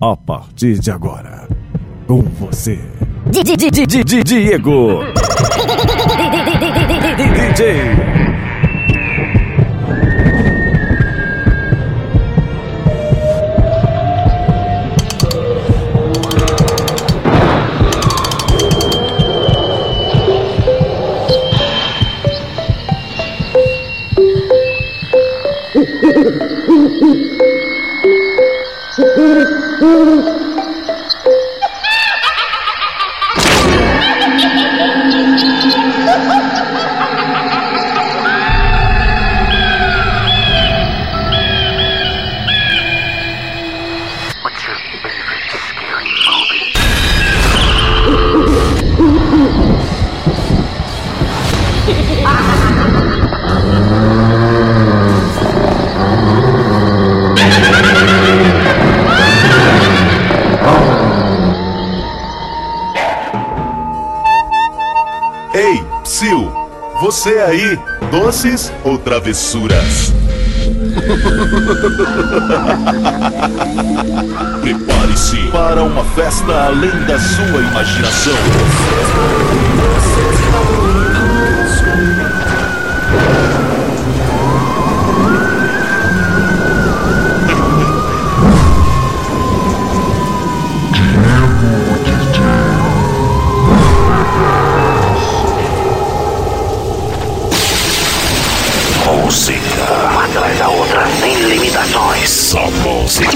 A partir de agora, com você, Diego DJ. What's your favorite scary movie? Ei, Psyu, você aí, doces ou travessuras? Prepare-se para uma festa além da sua imaginação. Música, uma atrás da outra, sem limitações. Só música.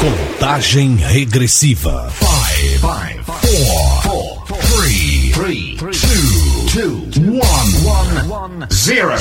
Contagem regressiva. Five, five, four, four, three, three, two, two, one, one, zero.